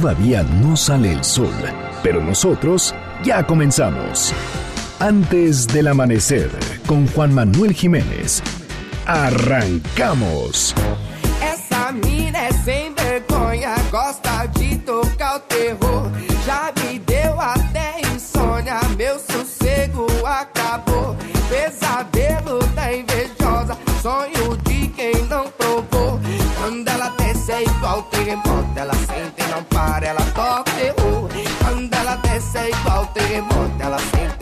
todavía no sale el sol, pero nosotros ya comenzamos. Antes del amanecer, con Juan Manuel Jiménez. Arrancamos. Essa mina é sem vergonha, gosta de tocar terror. Igual terremoto, ela sente e não para, ela toca o terror. Quando ela desce é igual terremoto, ela sente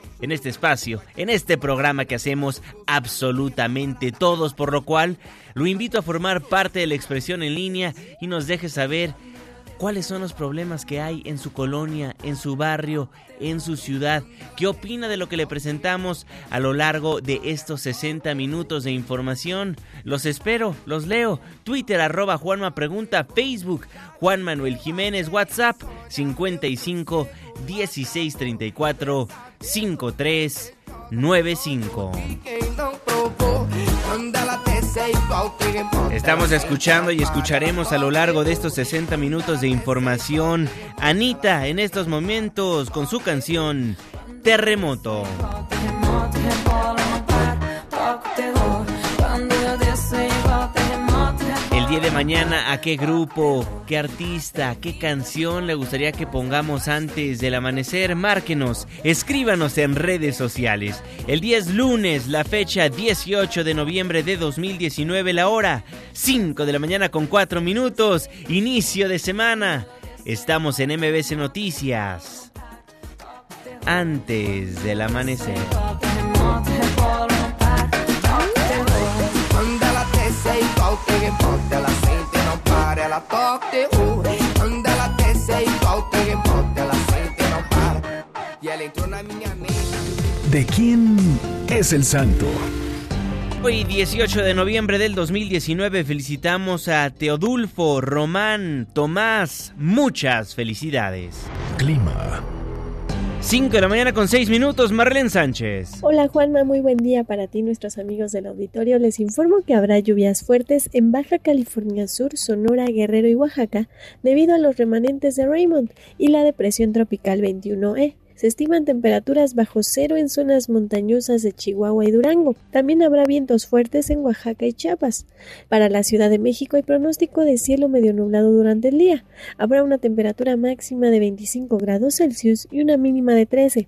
en este espacio, en este programa que hacemos absolutamente todos, por lo cual lo invito a formar parte de la expresión en línea y nos deje saber cuáles son los problemas que hay en su colonia, en su barrio, en su ciudad, qué opina de lo que le presentamos a lo largo de estos 60 minutos de información. Los espero, los leo. Twitter arroba Juanma Pregunta, Facebook Juan Manuel Jiménez, WhatsApp 55 16 34 53 95. Quem não provou, quando ela desce é igual terremoto. Estamos escuchando y escucharemos a lo largo de estos 60 minutos de información Anita en estos momentos con su canción Terremoto. de mañana a qué grupo, qué artista, qué canción le gustaría que pongamos antes del amanecer, márquenos, escríbanos en redes sociales. El 10 lunes, la fecha 18 de noviembre de 2019, la hora 5 de la mañana con 4 minutos, inicio de semana. Estamos en MBC Noticias. Antes del amanecer. Terremoto, ela sente e não para, ela toca o terror. Quando ela desce é igual terremoto, ela sente e não para. E ela entrou na minha mente. ¿De quién es el santo? Hoy 18 de noviembre del 2019 felicitamos a Teodulfo, Román, Tomás, muchas felicidades. Clima. 5 de la mañana con 6 minutos, Marlene Sánchez. Hola Juanma, muy buen día para ti nuestros amigos del auditorio. Les informo que habrá lluvias fuertes en Baja California Sur, Sonora, Guerrero y Oaxaca debido a los remanentes de Raymond y la depresión tropical 21E. Se estiman temperaturas bajo cero en zonas montañosas de Chihuahua y Durango. También habrá vientos fuertes en Oaxaca y Chiapas. Para la Ciudad de México hay pronóstico de cielo medio nublado durante el día. Habrá una temperatura máxima de 25 grados Celsius y una mínima de 13.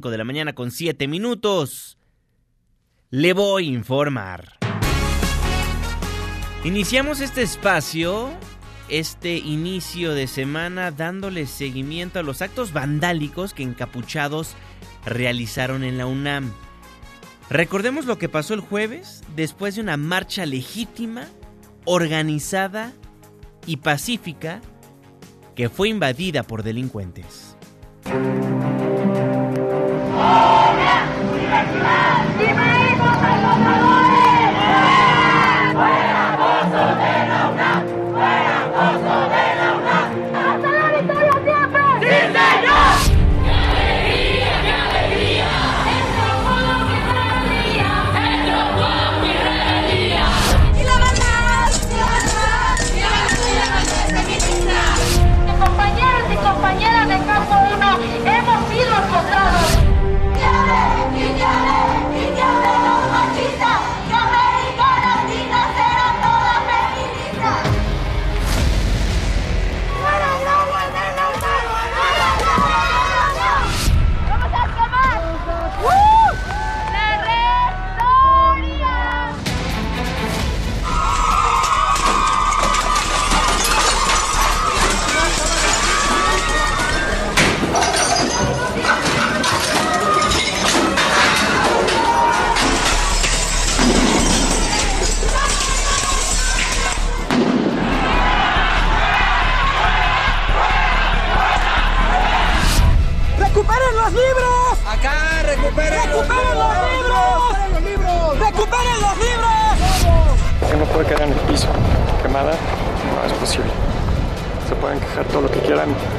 de la mañana con 7 minutos. Le voy a informar. Iniciamos este espacio, este inicio de semana, dándole seguimiento a los actos vandálicos que encapuchados realizaron en la UNAM. Recordemos lo que pasó el jueves después de una marcha legítima, organizada y pacífica que fue invadida por delincuentes. ¡Hasta la victoria siempre! ¡Sí,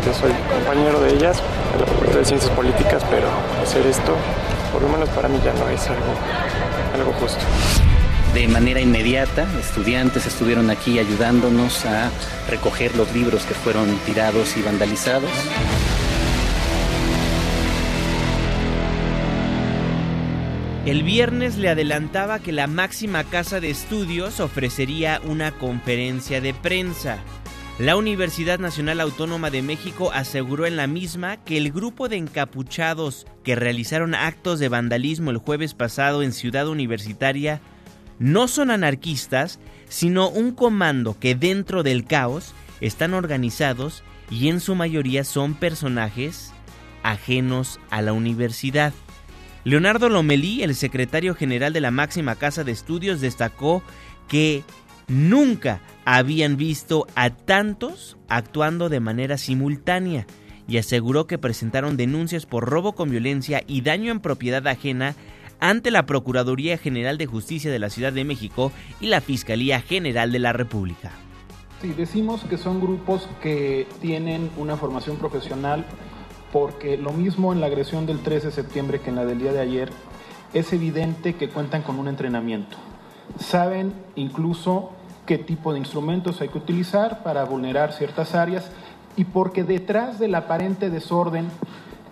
yo soy compañero de ellas, de la Facultad de Ciencias Políticas, pero hacer esto, por lo menos para mí ya no es algo, algo justo. De manera inmediata, estudiantes estuvieron aquí ayudándonos a recoger los libros que fueron tirados y vandalizados. El viernes le adelantaba que la máxima casa de estudios ofrecería una conferencia de prensa. La Universidad Nacional Autónoma de México aseguró en la misma que el grupo de encapuchados que realizaron actos de vandalismo el jueves pasado en Ciudad Universitaria no son anarquistas, sino un comando que dentro del caos están organizados y en su mayoría son personajes ajenos a la universidad. Leonardo Lomelí, el secretario general de la máxima casa de estudios, destacó que nunca habían visto a tantos actuando de manera simultánea y aseguró que presentaron denuncias por robo con violencia y daño en propiedad ajena ante la Procuraduría General de Justicia de la Ciudad de México y la Fiscalía General de la República. Sí, decimos que son grupos que tienen una formación profesional porque lo mismo en la agresión del 13 de septiembre que en la del día de ayer, es evidente que cuentan con un entrenamiento. Saben incluso qué tipo de instrumentos hay que utilizar para vulnerar ciertas áreas y porque detrás del aparente desorden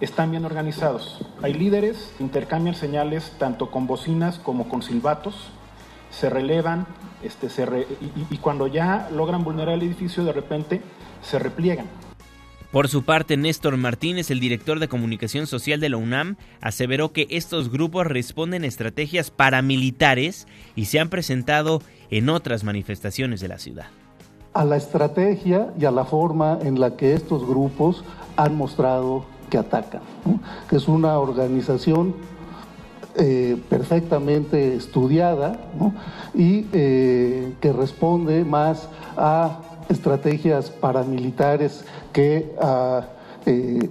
están bien organizados. Hay líderes, intercambian señales tanto con bocinas como con silbatos, se relevan este, se y cuando ya logran vulnerar el edificio de repente se repliegan. Por su parte, Néstor Martínez, el director de comunicación social de la UNAM, aseveró que estos grupos responden a estrategias paramilitares y se han presentado en otras manifestaciones de la ciudad. A la estrategia y a la forma en la que estos grupos han mostrado que atacan, ¿no? es una organización eh, perfectamente estudiada y eh, que responde más a estrategias paramilitares que a, eh,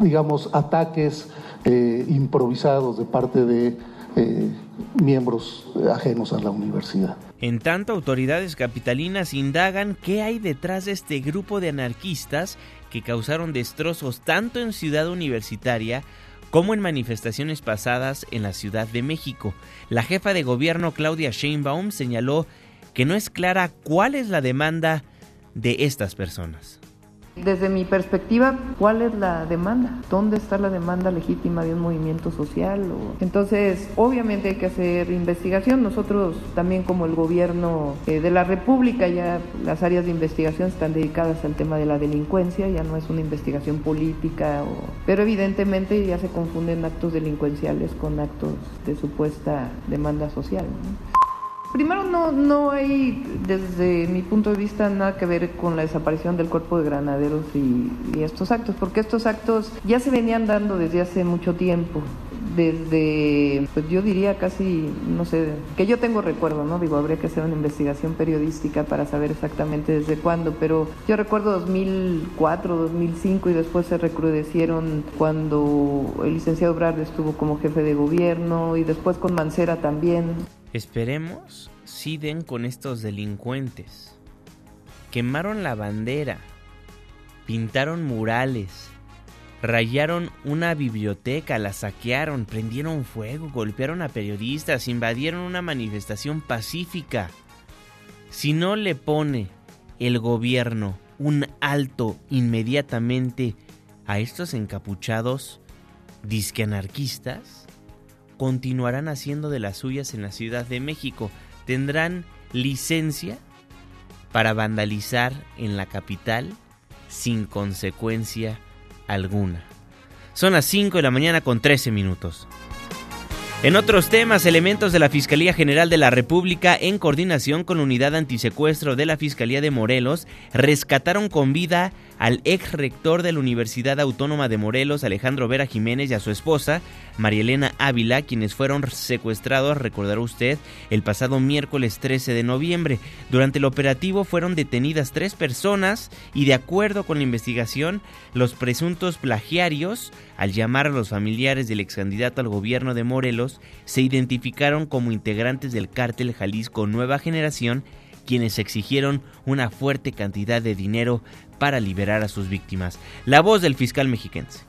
digamos, ataques eh, improvisados de parte de eh, miembros ajenos a la universidad. En tanto, autoridades capitalinas indagan qué hay detrás de este grupo de anarquistas que causaron destrozos tanto en Ciudad Universitaria como en manifestaciones pasadas en la Ciudad de México. La jefa de gobierno Claudia Sheinbaum señaló que no es clara cuál es la demanda de estas personas. Desde mi perspectiva, ¿cuál es la demanda? ¿Dónde está la demanda legítima de un movimiento social? Entonces, obviamente hay que hacer investigación. Nosotros también como el gobierno eh, de la República, ya las áreas de investigación están dedicadas al tema de la delincuencia, ya no es una investigación política, o... pero evidentemente ya se confunden actos delincuenciales con actos de supuesta demanda social. Primero, no, no hay, desde mi punto de vista, nada que ver con la desaparición del cuerpo de granaderos y, estos actos, porque estos actos ya se venían dando desde hace mucho tiempo. Desde, pues yo diría casi, no sé, que yo tengo recuerdo, ¿no? Digo, habría que hacer una investigación periodística para saber exactamente desde cuándo, pero yo recuerdo 2004, 2005 y después se recrudecieron cuando el licenciado Brad estuvo como jefe de gobierno y después con Mancera también. Esperemos si den con estos delincuentes. Quemaron la bandera, pintaron murales, rayaron una biblioteca, la saquearon, prendieron fuego, golpearon a periodistas, invadieron una manifestación pacífica. Si no le pone el gobierno un alto inmediatamente a estos encapuchados disque anarquistas, continuarán haciendo de las suyas en la Ciudad de México. Tendrán licencia para vandalizar en la capital sin consecuencia alguna. Son las 5 de la mañana con 13 minutos. En otros temas, elementos de la Fiscalía General de la República, en coordinación con la Unidad Antisecuestro de la Fiscalía de Morelos, rescataron con vida al ex rector de la Universidad Autónoma de Morelos, Alejandro Vera Jiménez, y a su esposa, Marielena Ávila, quienes fueron secuestrados, recordará usted, el pasado miércoles 13 de noviembre. Durante el operativo fueron detenidas tres personas y, de acuerdo con la investigación, los presuntos plagiarios, al llamar a los familiares del ex candidato al gobierno de Morelos, se identificaron como integrantes del cártel Jalisco Nueva Generación, quienes exigieron una fuerte cantidad de dinero para liberar a sus víctimas. La voz del fiscal mexiquense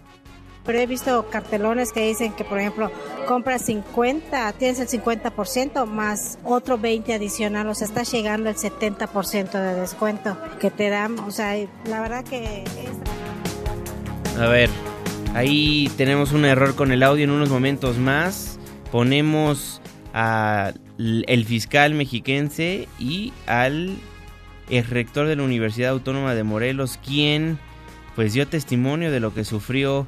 pero he visto cartelones que dicen que, por ejemplo, compras 50, tienes el 50% más otro 20 adicional, o sea, está llegando el 70% de descuento que te dan, o sea, la verdad que... A ver, ahí tenemos un error con el audio en unos momentos más. Ponemos al fiscal mexiquense y al ex rector de la Universidad Autónoma de Morelos, quien pues dio testimonio de lo que sufrió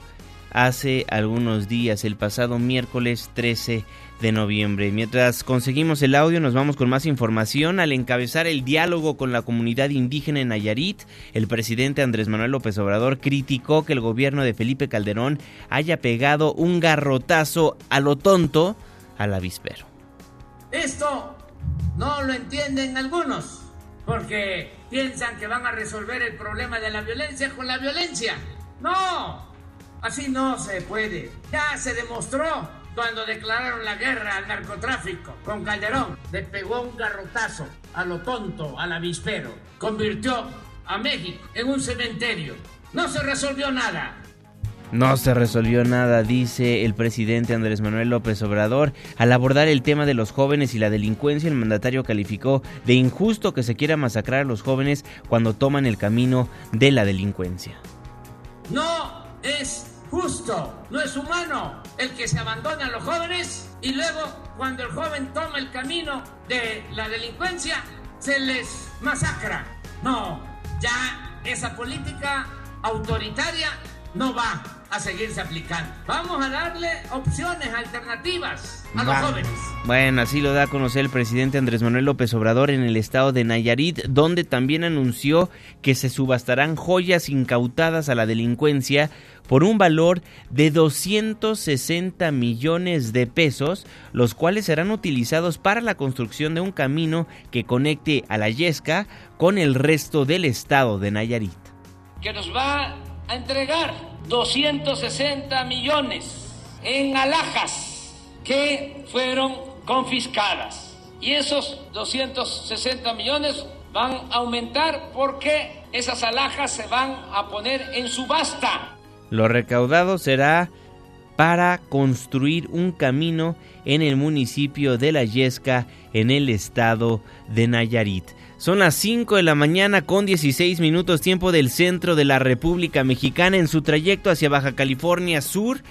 hace algunos días, el pasado miércoles 13 de noviembre. Mientras conseguimos el audio, nos vamos con más información. Al encabezar el diálogo con la comunidad indígena en Nayarit, el presidente Andrés Manuel López Obrador criticó que el gobierno de Felipe Calderón haya pegado un garrotazo a lo tonto al avispero. Esto no lo entienden algunos, porque piensan que van a resolver el problema de la violencia con la violencia. No, Así no se puede. Ya se demostró cuando declararon la guerra al narcotráfico con Calderón. Le pegó un garrotazo a lo tonto, al avispero. Convirtió a México en un cementerio. No se resolvió nada. No se resolvió nada, dice el presidente Andrés Manuel López Obrador. Al abordar el tema de los jóvenes y la delincuencia, el mandatario calificó de injusto que se quiera masacrar a los jóvenes cuando toman el camino de la delincuencia. No es justo, no es humano el que se abandona a los jóvenes y luego cuando el joven toma el camino de la delincuencia se les masacra. No, ya esa política autoritaria no va a seguirse aplicando. Vamos a darle opciones alternativas a los jóvenes. Bueno, así lo da a conocer el presidente Andrés Manuel López Obrador en el estado de Nayarit, donde también anunció que se subastarán joyas incautadas a la delincuencia por un valor de 260 millones de pesos, los cuales serán utilizados para la construcción de un camino que conecte a la Yesca con el resto del estado de Nayarit. Que nos va a entregar 260 millones en alhajas que fueron confiscadas. Y esos 260 millones van a aumentar porque esas alhajas se van a poner en subasta. Lo recaudado será para construir un camino en el municipio de La Yesca, en el estado de Nayarit. Son las 5 de la mañana con 16 minutos tiempo del centro de la República Mexicana en su trayecto hacia Baja California Sur.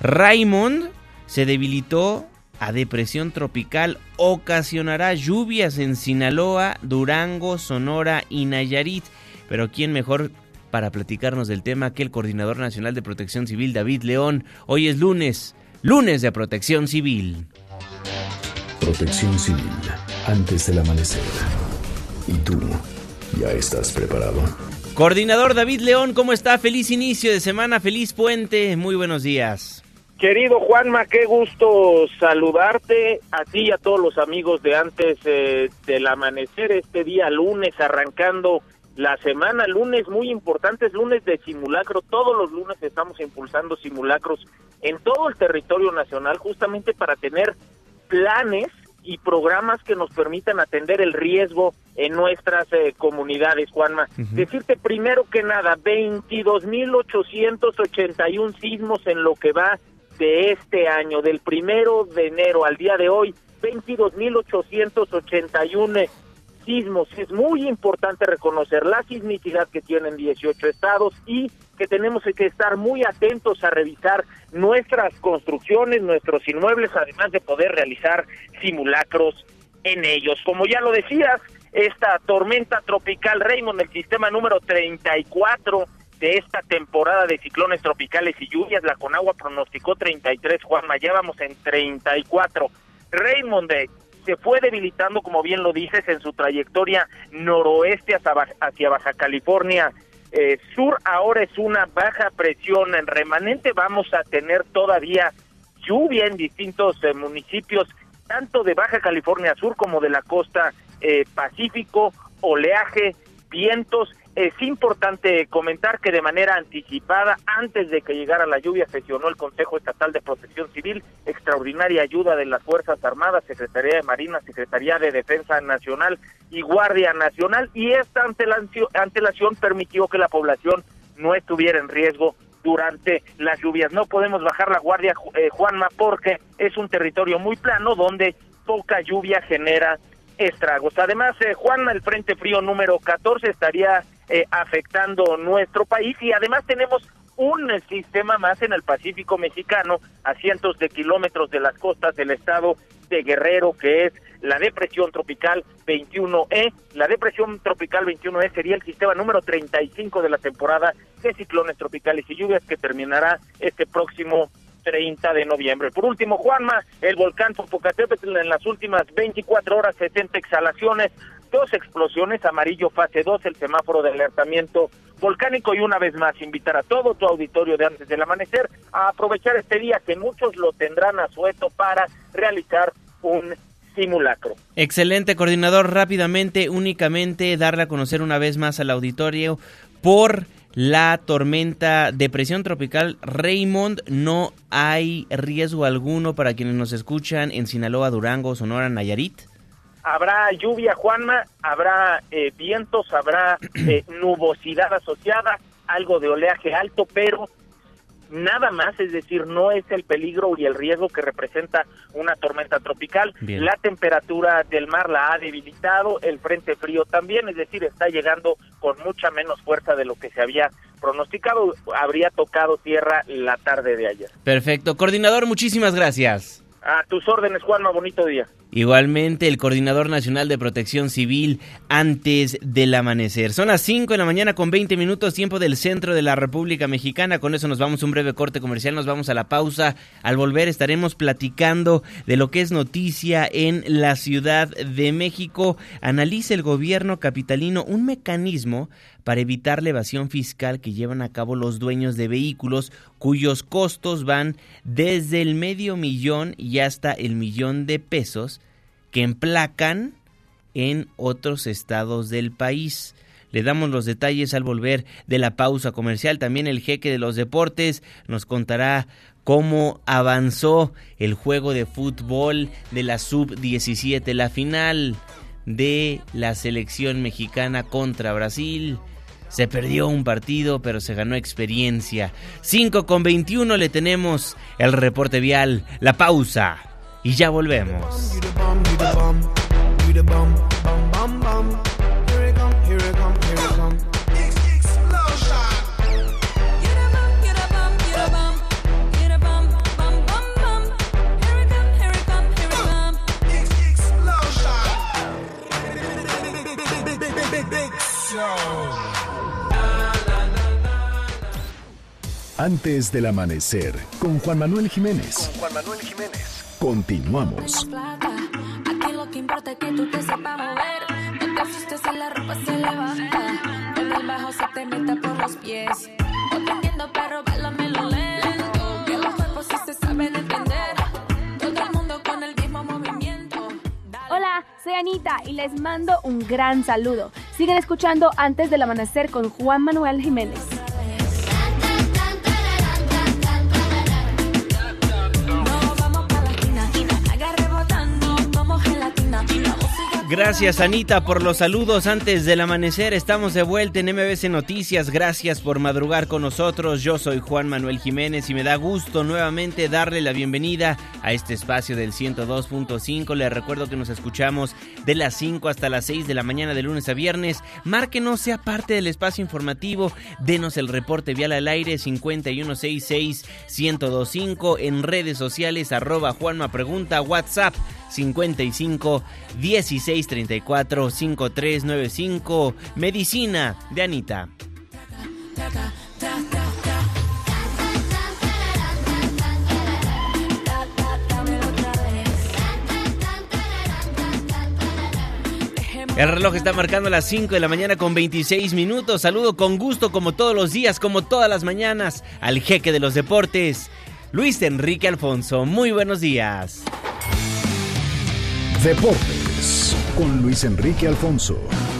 Raymond se debilitó a depresión tropical, ocasionará lluvias en Sinaloa, Durango, Sonora y Nayarit. Pero ¿quién mejor para platicarnos del tema que el Coordinador Nacional de Protección Civil, David León. Hoy es lunes, lunes de Protección Civil. Protección Civil, antes del amanecer. ¿Y tú ya estás preparado? Coordinador David León, ¿cómo está? Feliz inicio de semana, feliz puente, muy buenos días. Querido Juanma, qué gusto saludarte a ti y a todos los amigos de antes eh, del amanecer, este día lunes, arrancando la semana, lunes muy importantes, lunes de simulacro, todos los lunes estamos impulsando simulacros en todo el territorio nacional justamente para tener planes y programas que nos permitan atender el riesgo en nuestras eh, comunidades, Juanma. Decirte primero que nada, 22.881 sismos en lo que va de este año, del primero de enero al día de hoy, 22.881 Es muy importante reconocer la sismicidad que tienen 18 estados y que tenemos que estar muy atentos a revisar nuestras construcciones, nuestros inmuebles, además de poder realizar simulacros en ellos. Como ya lo decías, esta tormenta tropical Raymond, el sistema número 34, de esta temporada de ciclones tropicales y lluvias. La Conagua pronosticó 33, Juanma, ya vamos en 34. Raymond se fue debilitando, como bien lo dices, en su trayectoria noroeste hacia, Baja- California eh, Sur. Ahora es una baja presión en remanente. Vamos a tener todavía lluvia en distintos eh, municipios, tanto de Baja California Sur como de la costa eh, Pacífico, oleaje, vientos. Es importante comentar que de manera anticipada, antes de que llegara la lluvia, sesionó el Consejo Estatal de Protección Civil, extraordinaria ayuda de las Fuerzas Armadas, Secretaría de Marina, Secretaría de Defensa Nacional y Guardia Nacional, y esta antelación permitió que la población no estuviera en riesgo durante las lluvias. No podemos bajar la guardia, eh, Juanma, porque es un territorio muy plano donde poca lluvia genera estragos. Además, eh, Juanma, el Frente Frío número 14 estaría eh, afectando nuestro país y además tenemos un sistema más en el Pacífico mexicano a cientos de kilómetros de las costas del estado de Guerrero, que es la depresión tropical 21E. La depresión tropical 21E sería el sistema número 35 de la temporada de ciclones tropicales y lluvias que terminará este próximo 30 de noviembre. Por último, Juanma, el volcán Popocatépetl en las últimas 24 horas 60 exhalaciones, dos explosiones, amarillo fase 2, el semáforo de alertamiento volcánico y una vez más invitar a todo tu auditorio de antes del amanecer a aprovechar este día que muchos lo tendrán a sueto para realizar un simulacro. Excelente, coordinador. Rápidamente, únicamente darle a conocer una vez más al auditorio por la tormenta depresión tropical Raymond. No hay riesgo alguno para quienes nos escuchan en Sinaloa, Durango, Sonora, Nayarit. Habrá lluvia, Juanma, habrá eh, vientos, habrá eh, nubosidad asociada, algo de oleaje alto, pero nada más, es decir, no es el peligro y el riesgo que representa una tormenta tropical. Bien. La temperatura del mar la ha debilitado, el frente frío también, es decir, está llegando con mucha menos fuerza de lo que se había pronosticado. Habría tocado tierra la tarde de ayer. Perfecto. Coordinador, muchísimas gracias. A tus órdenes, Juanma, bonito día. Igualmente, el Coordinador Nacional de Protección Civil antes del amanecer. Son las 5 de la mañana con 20 minutos, tiempo del centro de la República Mexicana. Con eso nos vamos a un breve corte comercial, nos vamos a la pausa. Al volver estaremos platicando de lo que es noticia en la Ciudad de México. Analiza el gobierno capitalino un mecanismo para evitar la evasión fiscal que llevan a cabo los dueños de vehículos cuyos costos van desde el medio millón y hasta el millón de pesos que emplacan en otros estados del país. Le damos los detalles al volver de la pausa comercial. También el jeque de los deportes nos contará cómo avanzó el juego de fútbol de la sub-17, la final de la selección mexicana contra Brasil. Se perdió un partido, pero se ganó experiencia. 5 con 21 le tenemos el reporte vial, la pausa. Y ya volvemos. Antes del amanecer, con Juan Manuel Jiménez. Juan Manuel Jiménez. Continuamos. Aquí lo que importa es que tú te sepas mover. No te asustes si la ropa se levanta. Cuando el bajo se te meta por los pies. No te soy Anita y les mando un gran saludo. Siguen escuchando Antes del Amanecer con Juan Manuel Jiménez. Gracias Anita por los saludos antes del amanecer. Estamos de vuelta en MBC Noticias. Gracias por madrugar con nosotros. Yo soy Juan Manuel Jiménez y me da gusto nuevamente darle la bienvenida a este espacio del 102.5. Les recuerdo que nos escuchamos de las 5 hasta las 6 de la mañana de lunes a viernes. Márquenos, sea parte del espacio informativo. Denos el reporte vial al aire 5166-1025 en redes sociales arroba Juanma Pregunta, WhatsApp 55 16 34 5395. Medicina de Anita. El reloj está marcando las 5 de la mañana con 26 minutos. Saludo con gusto, como todos los días, como todas las mañanas, al jeque de los deportes, Luis Enrique Alfonso. Muy buenos días. Deportes con Luis Enrique Alfonso.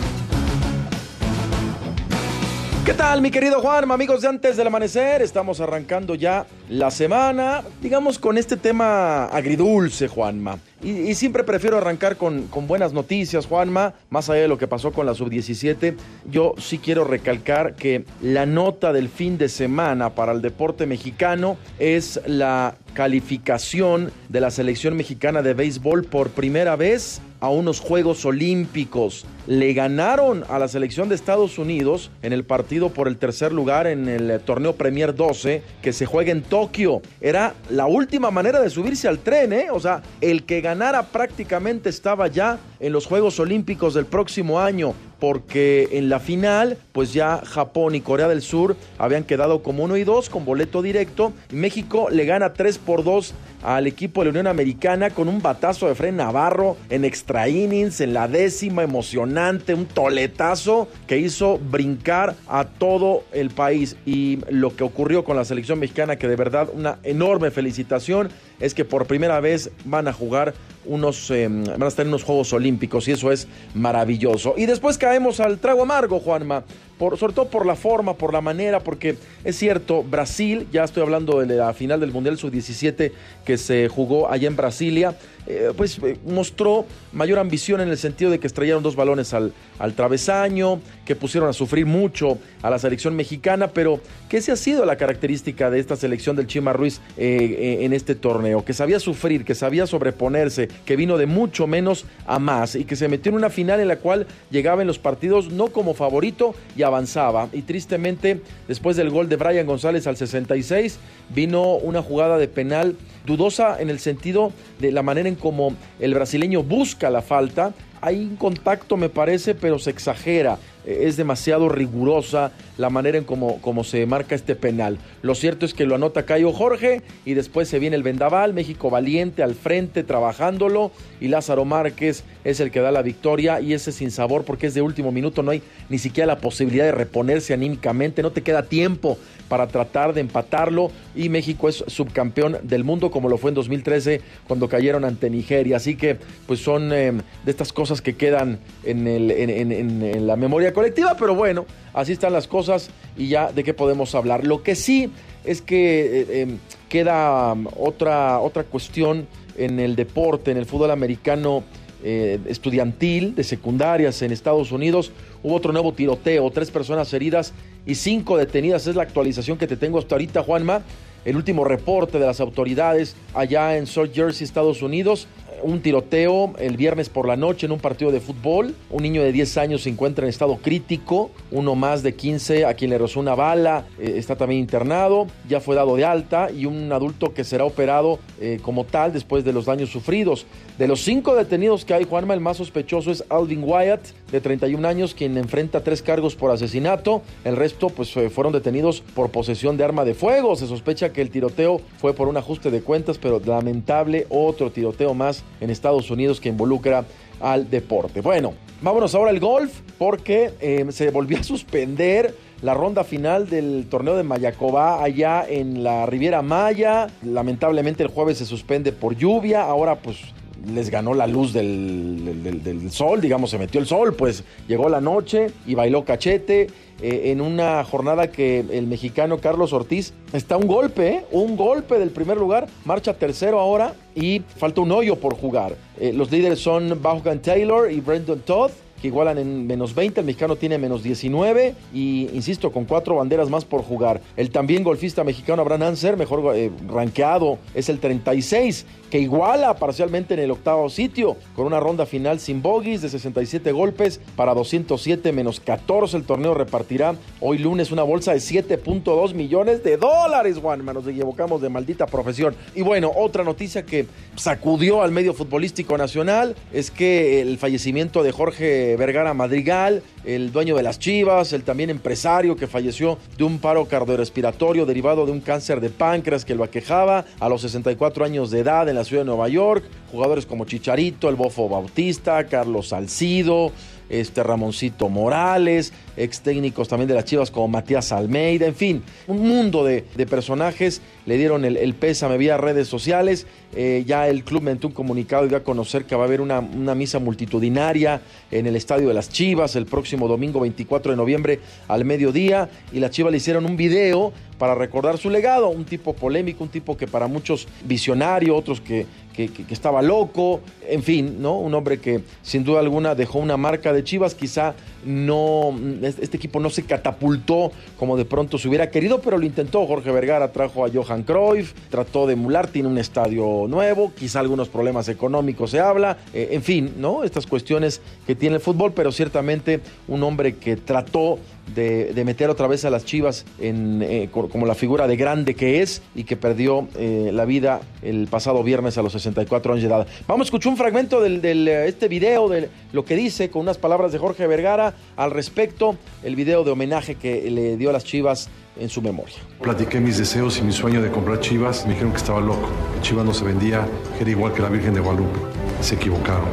¿Qué tal, mi querido Juan, amigos de antes del amanecer? Estamos arrancando ya la semana, digamos, con este tema agridulce, Juanma. Y, y siempre prefiero arrancar con, con, buenas noticias, Juanma, más allá de lo que pasó con la sub-17. Yo sí quiero recalcar que la nota del fin de semana para el deporte mexicano es la calificación de la selección mexicana de béisbol por primera vez a unos Juegos Olímpicos. Le ganaron a la selección de Estados Unidos en el partido por el tercer lugar en el torneo Premier 12 que se juega en Tokio. Era la última manera de subirse al tren, ¿eh? O sea, el que ganara prácticamente estaba ya en los Juegos Olímpicos del próximo año porque en la final, pues ya Japón y Corea del Sur habían quedado como uno y dos con boleto directo. México le gana 3 por 2 al equipo de la Unión Americana con un batazo de Fred Navarro en extra innings, en la décima, emocionante, un toletazo que hizo brincar a todo el país. Y lo que ocurrió con la selección mexicana, que de verdad una enorme felicitación, es que por primera vez van a jugar unos, eh, van a estar en unos Juegos Olímpicos y eso es maravilloso. Y después caemos al trago amargo, Juanma. Sobre todo por la forma, por la manera, porque es cierto, Brasil, ya estoy hablando de la final del Mundial Sub-17 que se jugó allá en Brasilia, eh, pues eh, mostró mayor ambición en el sentido de que estrellaron dos balones al, al, travesaño, que pusieron a sufrir mucho a la selección mexicana, pero que esa ha sido la característica de esta selección del Chima Ruiz eh, en este torneo, que sabía sufrir, que sabía sobreponerse, que vino de mucho menos a más y que se metió en una final en la cual llegaba en los partidos no como favorito y avanzaba. Y tristemente, después del gol de Brian González al 66, vino una jugada de penal dudosa en el sentido de la manera en cómo el brasileño busca la falta. Hay un contacto, me parece, pero se exagera. Es demasiado rigurosa la manera en cómo, se marca este penal. Lo cierto es que lo anota Cayo Jorge y después se viene el vendaval, México valiente al frente trabajándolo y Lázaro Márquez es el que da la victoria y ese sin sabor porque es de último minuto, no hay ni siquiera la posibilidad de reponerse anímicamente, no te queda tiempo para tratar de empatarlo y México es subcampeón del mundo como lo fue en 2013 cuando cayeron ante Nigeria. Así que pues son eh, de estas cosas que quedan en la memoria colectiva, pero bueno, así están las cosas y ya de qué podemos hablar. Lo que sí es que eh, eh, queda otra, otra cuestión en el deporte, en el fútbol americano eh, estudiantil de secundarias en Estados Unidos. Hubo otro nuevo tiroteo, tres personas heridas y cinco detenidas. Es la actualización que te tengo hasta ahorita, Juanma. El último reporte de las autoridades allá en South Jersey, Estados Unidos un tiroteo el viernes por la noche en un partido de fútbol. Un niño de 10 años se encuentra en estado crítico. Uno más de 15 a quien le rozó una bala eh, está también internado. Ya fue dado de alta. Y un adulto que será operado eh, como tal después de los daños sufridos. De los cinco detenidos que hay, Juanma, el más sospechoso es Alvin Wyatt, de 31 años, quien enfrenta tres cargos por asesinato. El resto, pues, fueron detenidos por posesión de arma de fuego. Se sospecha que el tiroteo fue por un ajuste de cuentas, pero lamentable otro tiroteo más en Estados Unidos que involucra al deporte. Bueno, vámonos ahora al golf porque eh, se volvió a suspender la ronda final del torneo de Mayacobá allá en la Riviera Maya. Lamentablemente el jueves se suspende por lluvia. Ahora pues les ganó la luz del, sol, digamos, se metió el sol, pues llegó la noche y bailó cachete. Eh, en una jornada que el mexicano Carlos Ortiz está un golpe, ¿eh? un golpe del primer lugar, marcha tercero ahora y falta un hoyo por jugar. Eh, los líderes son Vaughan Taylor y Brendan Todd que igualan en menos 20, el mexicano tiene menos 19 y, insisto, con cuatro banderas más por jugar. El también golfista mexicano Abraham Anser, mejor eh, rankeado, es el 36, que iguala parcialmente en el octavo sitio, con una ronda final sin bogies de 67 golpes para 207 menos 14. El torneo repartirá hoy lunes una bolsa de 7.2 millones de dólares, Juan, nos equivocamos de maldita profesión. Y bueno, otra noticia que sacudió al medio futbolístico nacional es que el fallecimiento de Jorge Vergara Madrigal, el dueño de las Chivas, el también empresario que falleció de un paro cardiorrespiratorio derivado de un cáncer de páncreas que lo aquejaba a los 64 años de edad en la ciudad de Nueva York. Jugadores como Chicharito, el Bofo Bautista, Carlos Salcido, este Ramoncito Morales, ex técnicos también de las Chivas como Matías Almeida, en fin, un mundo de, de personajes le dieron el, pésame vía redes sociales. Eh, ya el club mentó un comunicado y dio a conocer que va a haber una, una, misa multitudinaria en el Estadio de las Chivas el próximo domingo 24 de noviembre al mediodía. Y las Chivas le hicieron un video para recordar su legado. Un tipo polémico, un tipo que para muchos visionario, otros que, que, que, estaba loco, en fin, ¿no? Un hombre que sin duda alguna dejó una marca de Chivas, quizá no, este equipo no se catapultó como de pronto se hubiera querido, pero lo intentó. Jorge Vergara trajo a Johan Cruyff, trató de emular, tiene un estadio nuevo, quizá algunos problemas económicos se habla, eh, en fin, ¿no? Estas cuestiones que tiene el fútbol, pero ciertamente un hombre que trató de, meter otra vez a las Chivas en, eh, como la figura de grande que es y que perdió eh, la vida el pasado viernes a los 64 años de edad. Vamos a escuchar un fragmento de del, este video, de lo que dice con unas palabras de Jorge Vergara al respecto, el video de homenaje que le dio a las Chivas en su memoria. Platiqué mis deseos y mi sueño de comprar Chivas, me dijeron que estaba loco, que Chivas no se vendía, que era igual que la Virgen de Guadalupe. Se equivocaron.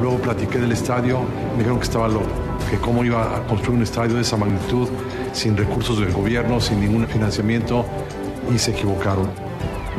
Luego platiqué del estadio, me dijeron que estaba loco que cómo iba a construir un estadio de esa magnitud sin recursos del gobierno, sin ningún financiamiento, y se equivocaron.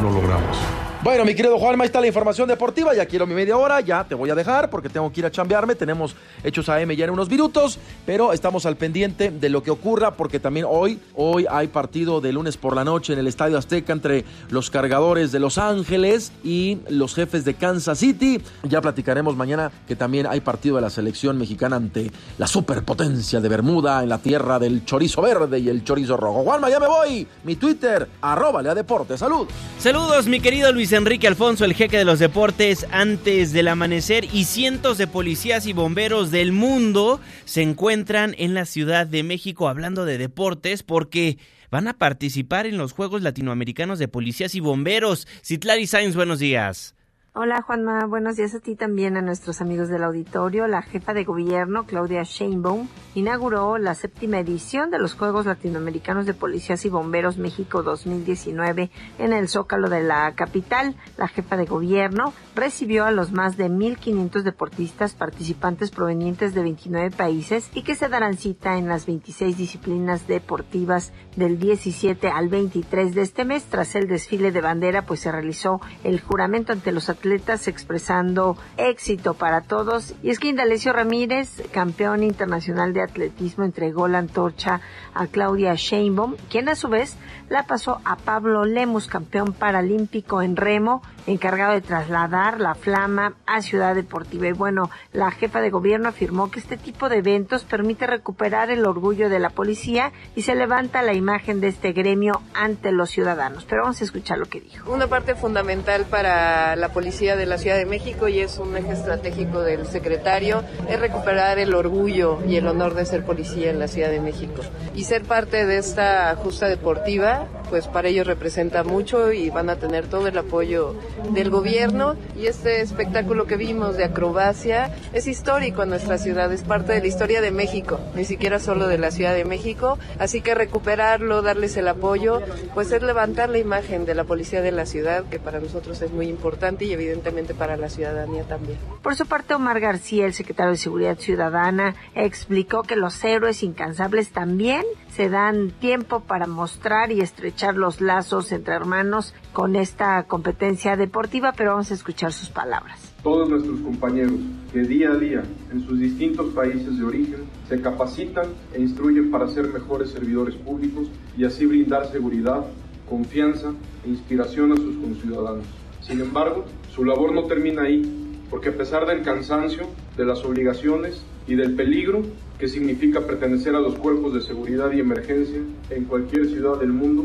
Lo logramos. Bueno, mi querido Juanma, ahí está la información deportiva. Ya quiero mi media hora, ya te voy a dejar porque tengo que ir a chambearme. Tenemos hechos AM ya en unos minutos, pero estamos al pendiente de lo que ocurra porque también hoy, hoy hay partido de lunes por la noche en el Estadio Azteca entre los cargadores de Los Ángeles y los jefes de Kansas City. Ya platicaremos mañana que también hay partido de la selección mexicana ante la superpotencia de Bermuda en la tierra del chorizo verde y el chorizo rojo. Juanma, ya me voy. Mi Twitter, arroba Lea Deporte. Salud. Saludos, mi querido Luis Enrique Alfonso, el jeque de los deportes, antes del amanecer y cientos de policías y bomberos del mundo se encuentran en la Ciudad de México hablando de deportes porque van a participar en los Juegos Latinoamericanos de Policías y Bomberos. Citlari Sainz, buenos días. Hola Juanma, buenos días a ti también, a nuestros amigos del auditorio. La jefa de gobierno, Claudia Sheinbaum, inauguró la séptima edición de los Juegos Latinoamericanos de Policías y Bomberos México 2019 en el Zócalo de la capital. La jefa de gobierno recibió a los más de 1.500 deportistas participantes provenientes de 29 países y que se darán cita en las 26 disciplinas deportivas del 17 al 23 de este mes. Tras el desfile de bandera, pues se realizó el juramento ante los atletas expresando éxito para todos. Y es que Indalecio Ramírez, campeón internacional de atletismo, entregó la antorcha a Claudia Sheinbaum, quien a su vez la pasó a Pablo Lemus, campeón paralímpico en remo, encargado de trasladar la flama a Ciudad Deportiva. Y bueno, la jefa de gobierno afirmó que este tipo de eventos permite recuperar el orgullo de la policía y se levanta la imagen de este gremio ante los ciudadanos. Pero vamos a escuchar lo que dijo. Una parte fundamental para la policía de la Ciudad de México y es un eje estratégico del secretario, es recuperar el orgullo y el honor de ser policía en la Ciudad de México. Y ser parte de esta justa deportiva, pues para ellos representa mucho y van a tener todo el apoyo del gobierno. Y este espectáculo que vimos de acrobacia es histórico en nuestra ciudad, es parte de la historia de México, ni siquiera solo de la Ciudad de México. Así que recuperarlo, darles el apoyo, pues es levantar la imagen de la policía de la ciudad, que para nosotros es muy importante y evidentemente para la ciudadanía también. Por su parte, Omar García, el secretario de Seguridad Ciudadana, explicó que los héroes incansables también se dan tiempo para mostrar y estrechar los lazos entre hermanos con esta competencia deportiva, pero vamos a escuchar sus palabras. Todos nuestros compañeros que día a día en sus distintos países de origen se capacitan e instruyen para ser mejores servidores públicos y así brindar seguridad, confianza e inspiración a sus conciudadanos. Sin embargo, su labor no termina ahí, porque a pesar del cansancio, de las obligaciones y del peligro que significa pertenecer a los cuerpos de seguridad y emergencia en cualquier ciudad del mundo,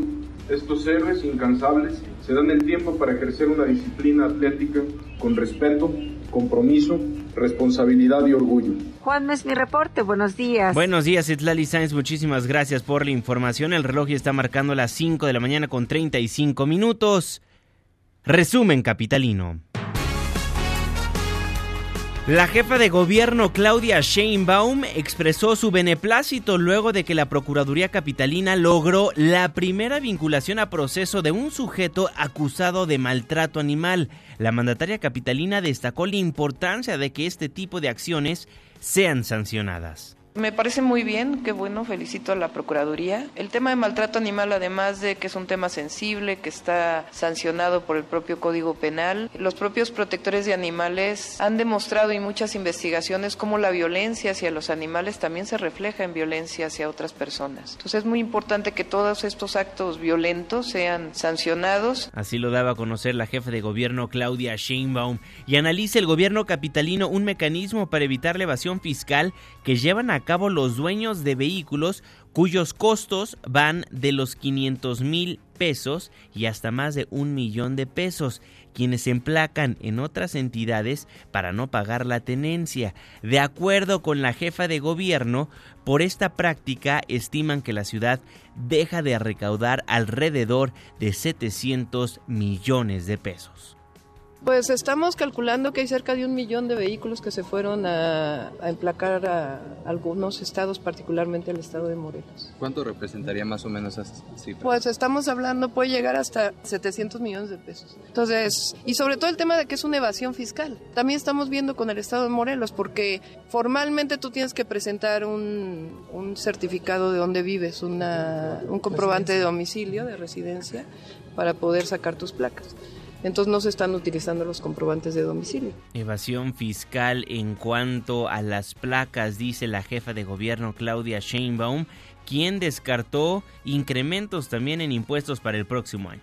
estos héroes incansables se dan el tiempo para ejercer una disciplina atlética con respeto, compromiso, responsabilidad y orgullo. Juan, es mi reporte. Buenos días. Buenos días, Itlali Sáenz. Muchísimas gracias por la información. El reloj está marcando las 5 de la mañana con 35 minutos. Resumen capitalino. La jefa de gobierno Claudia Sheinbaum expresó su beneplácito luego de que la Procuraduría Capitalina logró la primera vinculación a proceso de un sujeto acusado de maltrato animal. La mandataria capitalina destacó la importancia de que este tipo de acciones sean sancionadas. Me parece muy bien, qué bueno, felicito a la Procuraduría. El tema de maltrato animal, además de que es un tema sensible, que está sancionado por el propio Código Penal, los propios protectores de animales han demostrado y muchas investigaciones cómo la violencia hacia los animales también se refleja en violencia hacia otras personas. Entonces es muy importante que todos estos actos violentos sean sancionados. Así lo daba a conocer la jefa de gobierno Claudia Sheinbaum y analiza el gobierno capitalino un mecanismo para evitar la evasión fiscal que llevan a cabo los dueños de vehículos cuyos costos van de los 500 mil pesos y hasta más de un millón de pesos, quienes se emplacan en otras entidades para no pagar la tenencia. De acuerdo con la jefa de gobierno, por esta práctica estiman que la ciudad deja de recaudar alrededor de 700 millones de pesos. Pues estamos calculando que hay cerca de un millón de vehículos que se fueron a, emplacar a algunos estados, particularmente el estado de Morelos. ¿Cuánto representaría más o menos esa cifra? Pues estamos hablando, puede llegar hasta 700 millones de pesos. Entonces, y sobre todo el tema de que es una evasión fiscal. También estamos viendo con el estado de Morelos, porque formalmente tú tienes que presentar un, un certificado de dónde vives, una, un comprobante de domicilio, de residencia, para poder sacar tus placas entonces no se están utilizando los comprobantes de domicilio. Evasión fiscal en cuanto a las placas, dice la jefa de gobierno Claudia Sheinbaum, quien descartó incrementos también en impuestos para el próximo año.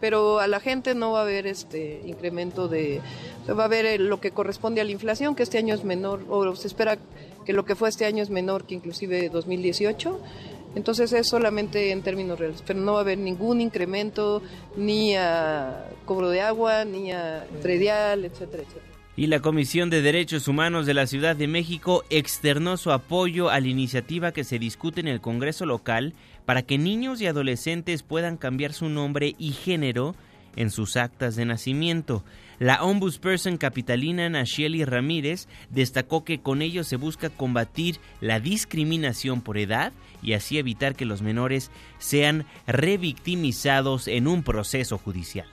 Pero a la gente no va a haber este incremento de, va a haber lo que corresponde a la inflación, que este año es menor, o se espera que lo que fue este año es menor que inclusive 2018 entonces es solamente en términos reales, pero no va a haber ningún incremento ni a cobro de agua, ni a predial, etcétera, etcétera. Y la Comisión de Derechos Humanos de la Ciudad de México externó su apoyo a la iniciativa que se discute en el Congreso local para que niños y adolescentes puedan cambiar su nombre y género en sus actas de nacimiento. La ombudsperson capitalina Nacheli Ramírez destacó que con ello se busca combatir la discriminación por edad y así evitar que los menores sean revictimizados en un proceso judicial.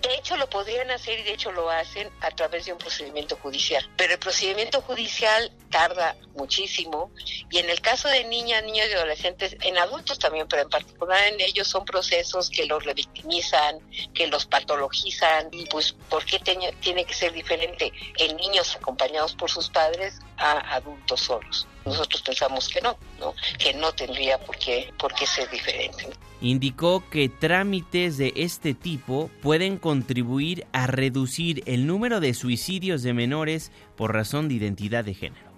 De hecho, lo podrían hacer y de hecho lo hacen a través de un procedimiento judicial. Pero el procedimiento judicial tarda muchísimo y en el caso de niñas, niños y adolescentes, en adultos también, pero en particular en ellos son procesos que los revictimizan, que los patologizan y pues ¿por qué tiene que ser diferente en niños acompañados por sus padres a adultos solos? Nosotros pensamos que no, ¿no? que no tendría por qué, por qué ser diferente. Indicó que trámites de este tipo pueden contribuir a reducir el número de suicidios de menores por razón de identidad de género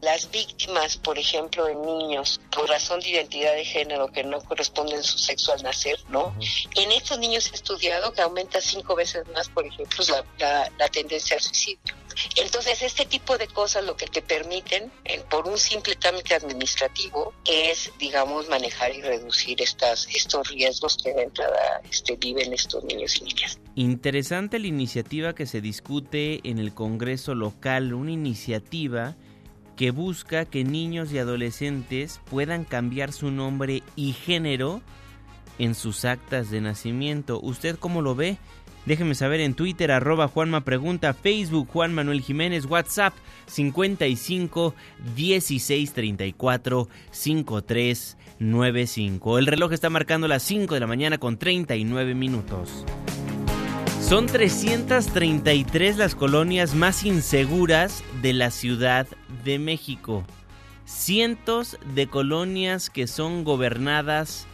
las víctimas, por ejemplo, de niños por razón de identidad de género que no corresponden su sexo al nacer, ¿no? En estos niños he estudiado que aumenta cinco veces más, por ejemplo, la, la, tendencia al suicidio. Entonces, este tipo de cosas lo que te permiten, por un simple trámite administrativo, es, digamos, manejar y reducir estas, estos riesgos que de entrada este, viven estos niños y niñas. Interesante la iniciativa que se discute en el Congreso local, una iniciativa que busca que niños y adolescentes puedan cambiar su nombre y género en sus actas de nacimiento. ¿Usted cómo lo ve? Déjeme saber en Twitter, arroba Juanma Pregunta, Facebook Juan Manuel Jiménez, WhatsApp 55 16 34 53 95. El reloj está marcando las 5 de la mañana con 39 minutos. Son 333 las colonias más inseguras de la Ciudad de México. Cientos de colonias que son gobernadas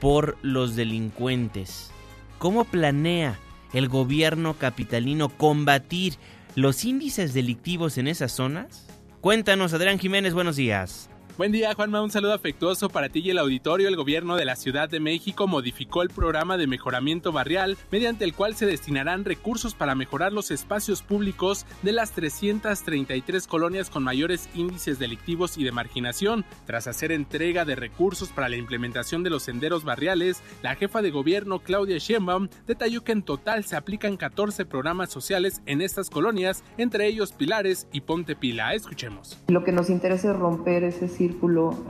por los delincuentes. ¿Cómo planea el gobierno capitalino combatir los índices delictivos en esas zonas? Cuéntanos, Adrián Jiménez, buenos días. Buen día, Juanma. Un saludo afectuoso para ti y el auditorio. El gobierno de la Ciudad de México modificó el programa de mejoramiento barrial, mediante el cual se destinarán recursos para mejorar los espacios públicos de las 333 colonias con mayores índices delictivos y de marginación. Tras hacer entrega de recursos para la implementación de los senderos barriales, la jefa de gobierno Claudia Sheinbaum detalló que en total se aplican 14 programas sociales en estas colonias, entre ellos Pilares y Ponte Pila. Escuchemos. Lo que nos interesa es romper ese círculo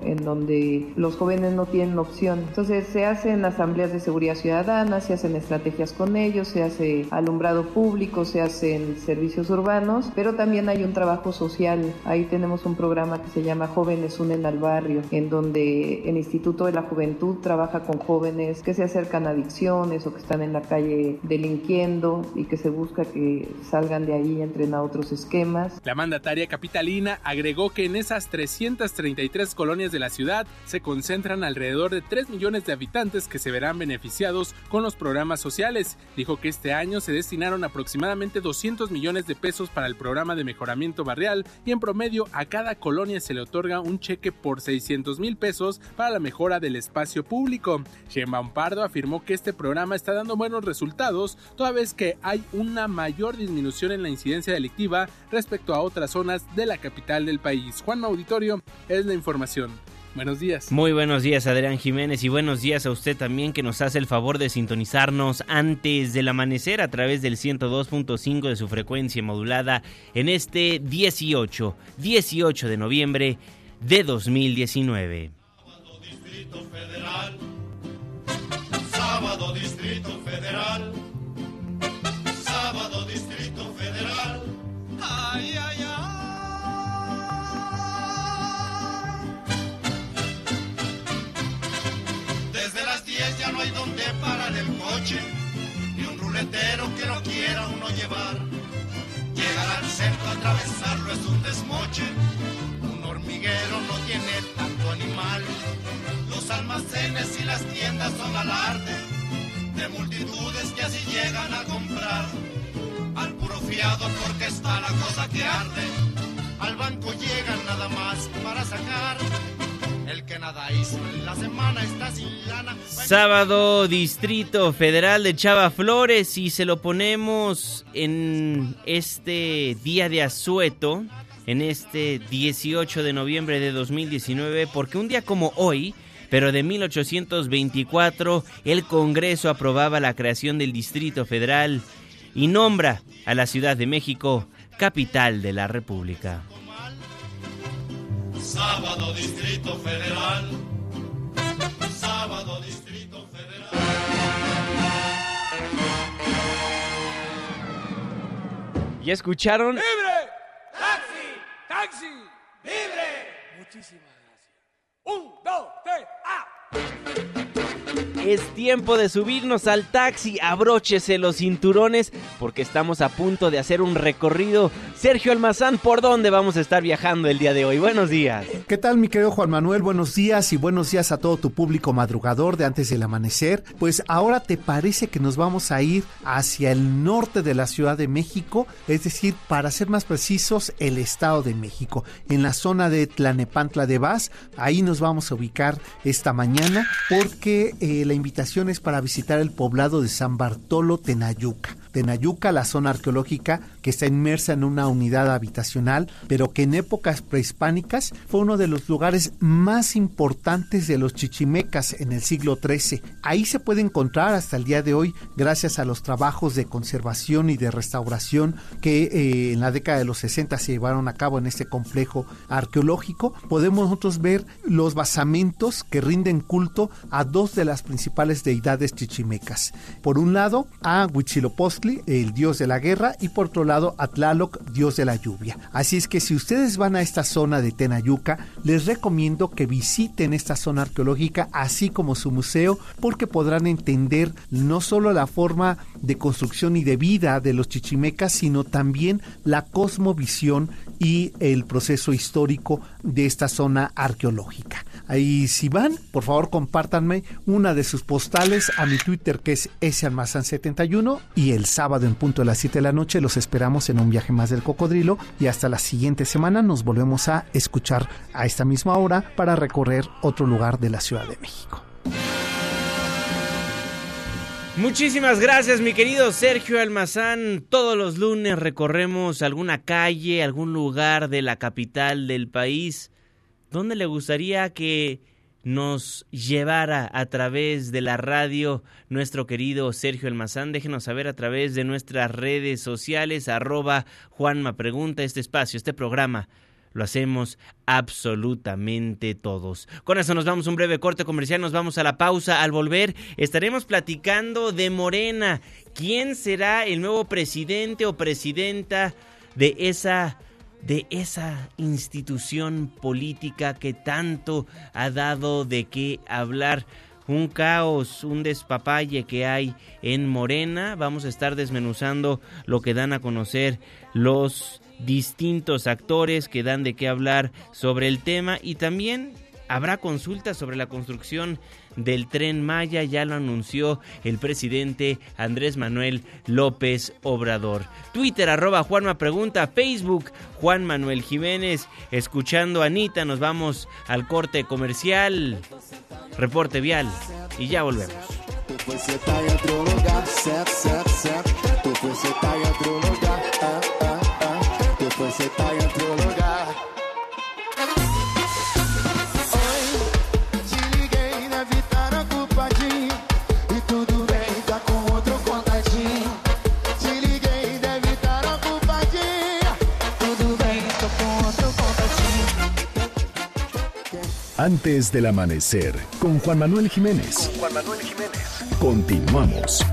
en donde los jóvenes no tienen opción. Entonces se hacen asambleas de seguridad ciudadana, se hacen estrategias con ellos, se hace alumbrado público, se hacen servicios urbanos, pero también hay un trabajo social. Ahí tenemos un programa que se llama Jóvenes Unen al Barrio, en donde el Instituto de la Juventud trabaja con jóvenes que se acercan a adicciones o que están en la calle delinquiendo y que se busca que salgan de ahí y entren a otros esquemas. La mandataria capitalina agregó que en esas 333 tres colonias de la ciudad se concentran alrededor de 3 millones de habitantes que se verán beneficiados con los programas sociales. Dijo que este año se destinaron aproximadamente 200 millones de pesos para el programa de mejoramiento barrial y en promedio a cada colonia se le otorga un cheque por 600 mil pesos para la mejora del espacio público. Sheinbaum Pardo afirmó que este programa está dando buenos resultados, toda vez que hay una mayor disminución en la incidencia delictiva respecto a otras zonas de la capital del país. Juan Auditorio es la información. Buenos días. Muy buenos días, Adrián Jiménez, y buenos días a usted también que nos hace el favor de sintonizarnos antes del amanecer a través del 102.5 de su frecuencia modulada en este 18, 18 de noviembre de 2019. Sábado Distrito Federal. Sábado Distrito Federal. Ruletero que no quiera uno llevar. Llegar al centro, atravesarlo es un desmoche, un hormiguero no tiene tanto animal. Los almacenes y las tiendas son alarde de multitudes que así llegan a comprar. Al puro fiado porque está la cosa que arde. Al banco llegan nada más para sacar. El que nada hizo la semana está sin lana. Sábado Distrito Federal de Chava Flores y se lo ponemos en este día de asueto, en este 18 de noviembre de 2019, porque un día como hoy, pero de 1824, el Congreso aprobaba la creación del Distrito Federal y nombra a la Ciudad de México capital de la República. Sábado Distrito Federal. Sábado Distrito Federal. ¿Ya escucharon? ¡Libre! ¡Taxi! ¡Taxi! ¡Libre! Muchísimas gracias. Un, dos, tres, ¡ah! Es tiempo de subirnos al taxi, abróchese los cinturones porque estamos a punto de hacer un recorrido. Sergio Almazán, ¿por dónde vamos a estar viajando el día de hoy? Buenos días. ¿Qué tal mi querido Juan Manuel? Buenos días y buenos días a todo tu público madrugador de antes del amanecer. Pues ahora te parece que nos vamos a ir hacia el norte de la Ciudad de México, es decir, para ser más precisos, el Estado de México, en la zona de Tlanepantla de Vaz. Ahí nos vamos a ubicar esta mañana porque eh, la invitación es para visitar el poblado de San Bartolo Tenayuca. Tenayuca, la zona arqueológica que está inmersa en una unidad habitacional, pero que en épocas prehispánicas fue uno de los lugares más importantes de los chichimecas en el siglo XIII. Ahí se puede encontrar hasta el día de hoy, gracias a los trabajos de conservación y de restauración que eh, en la década de los 60 se llevaron a cabo en este complejo arqueológico, podemos nosotros ver los basamentos que rinden culto a dos de las principales deidades chichimecas. Por un lado, a Huitzilopochtli, el dios de la guerra, y por otro lado, a dios de la lluvia. Así es que si ustedes van a esta zona de Tenayuca, les recomiendo que visiten esta zona arqueológica, así como su museo, porque podrán entender no solo la forma de construcción y de vida de los chichimecas, sino también la cosmovisión y el proceso histórico de esta zona arqueológica. Ahí si van, por favor compártanme una de sus postales a mi Twitter que es salmazan71 y el sábado en punto de las 7 de la noche los esperamos en un viaje más del cocodrilo y hasta la siguiente semana nos volvemos a escuchar a esta misma hora para recorrer otro lugar de la Ciudad de México. Muchísimas gracias, mi querido Sergio Almazán. Todos los lunes recorremos alguna calle, algún lugar de la capital del país. ¿Dónde le gustaría que nos llevara a través de la radio nuestro querido Sergio Almazán? Déjenos saber a través de nuestras redes sociales, arroba Juanma Pregunta, este espacio, este programa lo hacemos absolutamente todos. Con eso nos vamos a un breve corte comercial, nos vamos a la pausa. Al volver estaremos platicando de Morena. ¿Quién será el nuevo presidente o presidenta de esa de esa institución política que tanto ha dado de qué hablar? un caos, un despapalle que hay en Morena. Vamos a estar desmenuzando lo que dan a conocer los distintos actores que dan de qué hablar sobre el tema y también habrá consultas sobre la construcción del tren Maya, ya lo anunció el presidente Andrés Manuel López Obrador. Twitter arroba Juanma Pregunta, Facebook Juan Manuel Jiménez, escuchando a Anita, nos vamos al corte comercial, reporte vial y ya volvemos. Antes del amanecer, con Juan Manuel Jiménez. Juan Manuel Jiménez. Continuamos.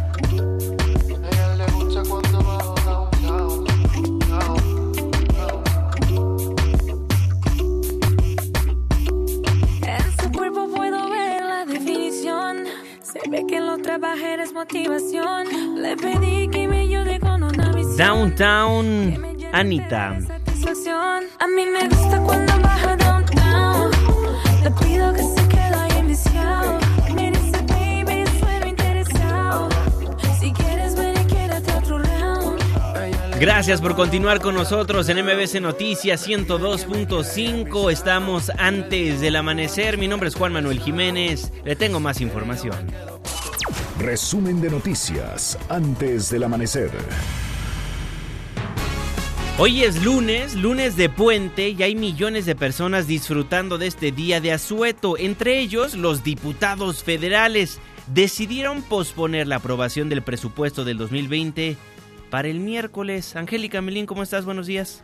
En su cuerpo puedo ver la definición. Se ve que lo trabaja es motivación. Le pedí que me ayude con una visión. Downtown Anita. A mí me gusta cuando Gracias por continuar con nosotros en MBC Noticias 102.5. Estamos antes del amanecer. Mi nombre es Juan Manuel Jiménez. Le tengo más información. Resumen de noticias antes del amanecer. Hoy es lunes, lunes de puente, y hay millones de personas disfrutando de este día de asueto. Entre ellos, los diputados federales decidieron posponer la aprobación del presupuesto del 2020 para el miércoles. Angélica Melín, ¿cómo estás? Buenos días.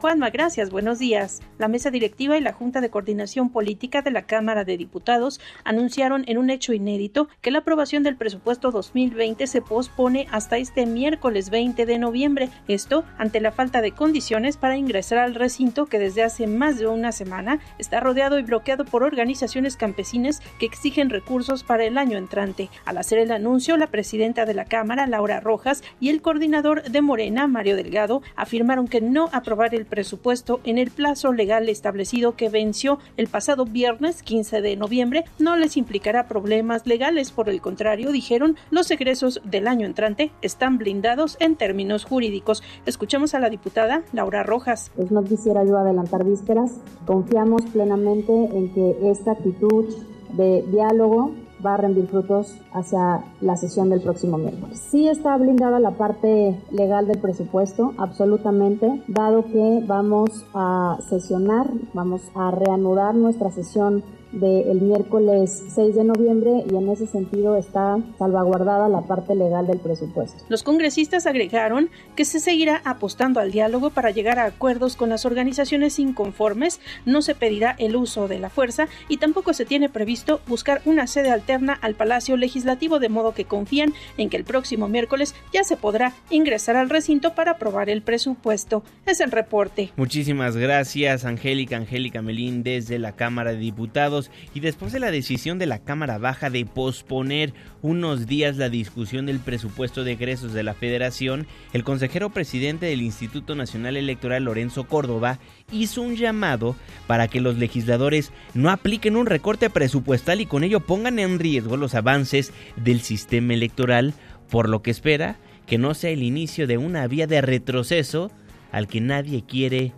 Juanma, gracias. Buenos días. La mesa directiva y la Junta de Coordinación Política de la Cámara de Diputados anunciaron en un hecho inédito que la aprobación del presupuesto 2020 se pospone hasta este miércoles 20 de noviembre. Esto ante la falta de condiciones para ingresar al recinto que desde hace más de una semana está rodeado y bloqueado por organizaciones campesinas que exigen recursos para el año entrante. Al hacer el anuncio, la presidenta de la Cámara, Laura Rojas, y el coordinador de Morena, Mario Delgado, afirmaron que no aprobar el presupuesto en el plazo legal establecido que venció el pasado viernes 15 de noviembre no les implicará problemas legales. Por el contrario, dijeron, los egresos del año entrante están blindados en términos jurídicos. Escuchemos a la diputada Laura Rojas. Pues no quisiera yo adelantar vísperas. Confiamos plenamente en que esta actitud de diálogo va a rendir frutos hacia la sesión del próximo miércoles. Sí está blindada la parte legal del presupuesto, absolutamente, dado que vamos a sesionar, vamos a reanudar nuestra sesión del miércoles 6 de noviembre y en ese sentido está salvaguardada la parte legal del presupuesto. Los congresistas agregaron que se seguirá apostando al diálogo para llegar a acuerdos con las organizaciones inconformes, no se pedirá el uso de la fuerza y tampoco se tiene previsto buscar una sede alterna al Palacio Legislativo, de modo que confían en que el próximo miércoles ya se podrá ingresar al recinto para aprobar el presupuesto. Es el reporte. Muchísimas gracias, Angélica, Angélica Melín, desde la Cámara de Diputados. Y después de la decisión de la Cámara Baja de posponer unos días la discusión del presupuesto de egresos de la Federación, el consejero presidente del Instituto Nacional Electoral Lorenzo Córdoba hizo un llamado para que los legisladores no apliquen un recorte presupuestal y con ello pongan en riesgo los avances del sistema electoral, por lo que espera que no sea el inicio de una vía de retroceso al que nadie quiere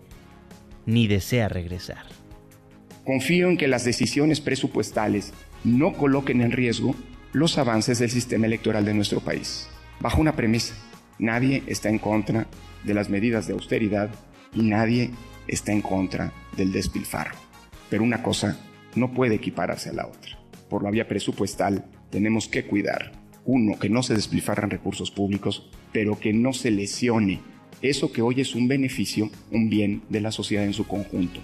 ni desea regresar. Confío en que las decisiones presupuestales no coloquen en riesgo los avances del sistema electoral de nuestro país. Bajo una premisa, nadie está en contra de las medidas de austeridad y nadie está en contra del despilfarro. Pero una cosa no puede equipararse a la otra. Por la vía presupuestal tenemos que cuidar, uno, que no se despilfarran recursos públicos, pero que no se lesione eso que hoy es un beneficio, un bien de la sociedad en su conjunto.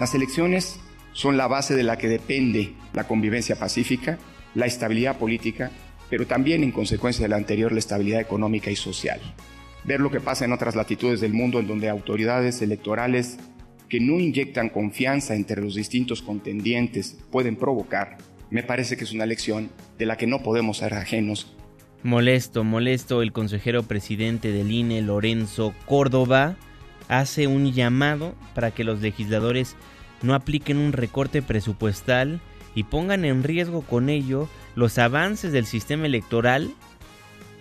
Las elecciones son la base de la que depende la convivencia pacífica, la estabilidad política, pero también en consecuencia de la anterior la estabilidad económica y social. Ver lo que pasa en otras latitudes del mundo en donde autoridades electorales que no inyectan confianza entre los distintos contendientes pueden provocar, me parece que es una lección de la que no podemos ser ajenos Molesto, molesto, el consejero presidente del INE, Lorenzo Córdoba, hace un llamado para que los legisladores no apliquen un recorte presupuestal y pongan en riesgo con ello los avances del sistema electoral.